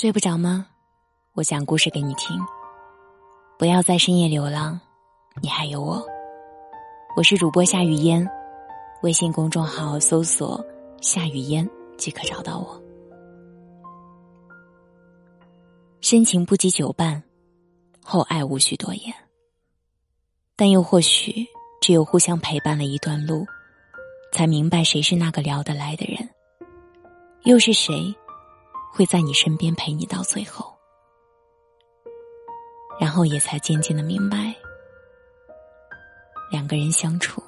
睡不着吗？我讲故事给你听。不要在深夜流浪，你还有我。我是主播夏雨嫣，微信公众号搜索“夏雨嫣”即可找到我。深情不及久伴，厚爱无需多言。但又或许，只有互相陪伴了一段路，才明白谁是那个聊得来的人，又是谁。会在你身边陪你到最后，然后也才渐渐的明白，两个人相处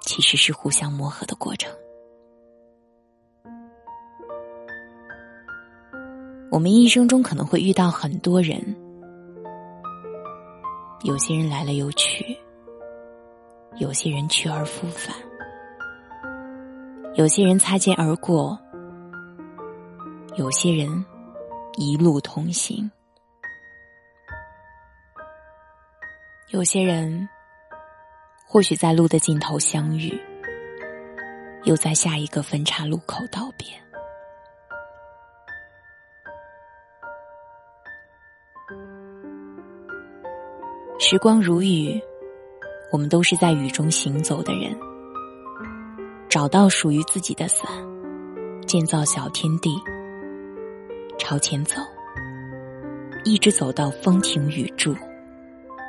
其实是互相磨合的过程。我们一生中可能会遇到很多人，有些人来了又去，有些人去而复返，有些人擦肩而过。有些人一路同行，有些人或许在路的尽头相遇，又在下一个分岔路口道别。时光如雨，我们都是在雨中行走的人，找到属于自己的伞，建造小天地。朝前走，一直走到风停雨住，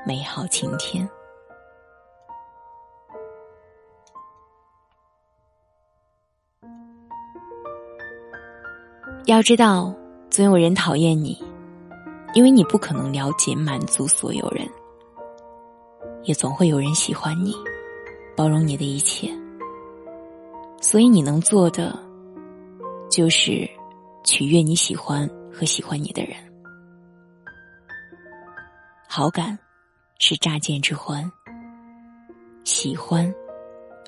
美好晴天。要知道，总有人讨厌你，因为你不可能了解、满足所有人；也总会有人喜欢你，包容你的一切。所以，你能做的，就是。取悦你喜欢和喜欢你的人，好感是乍见之欢，喜欢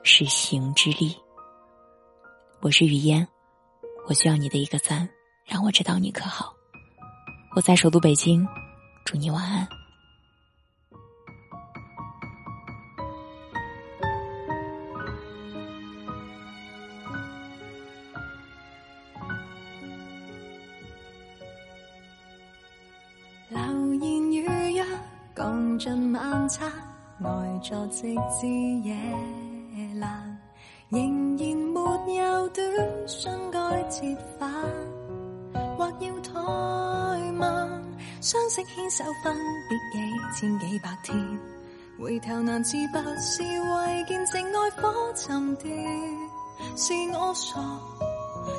是行之力。我是雨嫣，我需要你的一个赞，让我知道你可好。我在首都北京，祝你晚安。尽晚餐，呆坐直至夜阑，仍然没有短信该折返，或要怠慢。相识牵手分别几千几百天，回头难自拔，是为见证爱火沉淀。是我傻，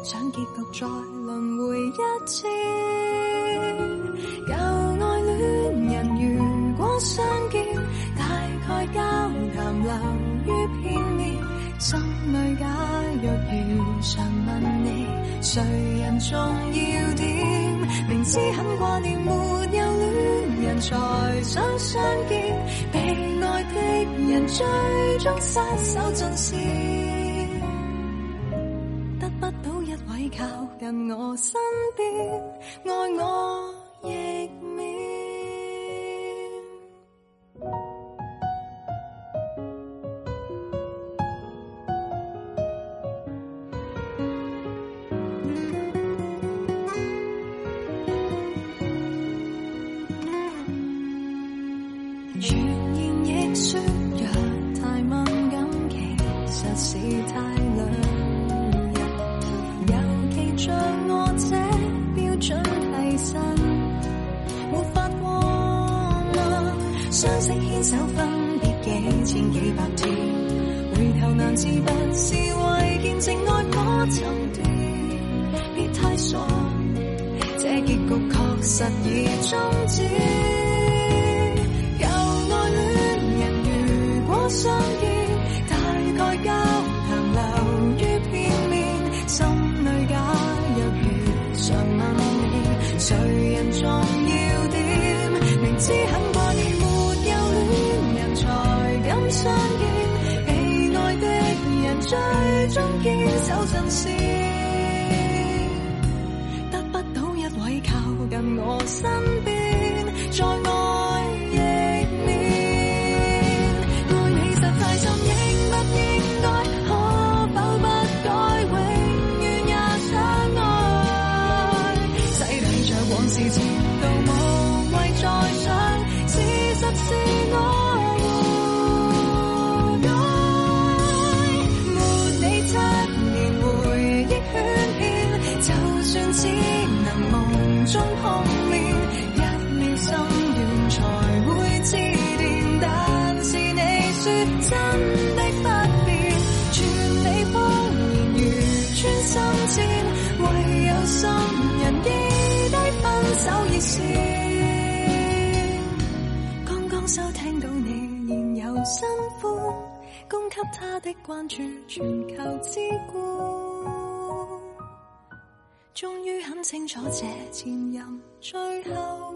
想结局再轮回一次。重要点？明知很挂念，没有恋人才想相见，被爱的人最终失手尽失，得不到一位靠近我身边，爱我亦若太敏感，其实是太两人。尤其像我这标准替身，没法过问。相识牵手分别几千几百天，回头难自拔，是为见证爱火沉淀。别太傻，这结局确实已终止。最终坚守阵线，得不到一位靠近我身边，说真的不变，全力谎言如穿心箭，唯有心人记低分手热线。刚刚收听到你仍有新欢，供给他的关注全球之冠。终于很清楚，这前任最后。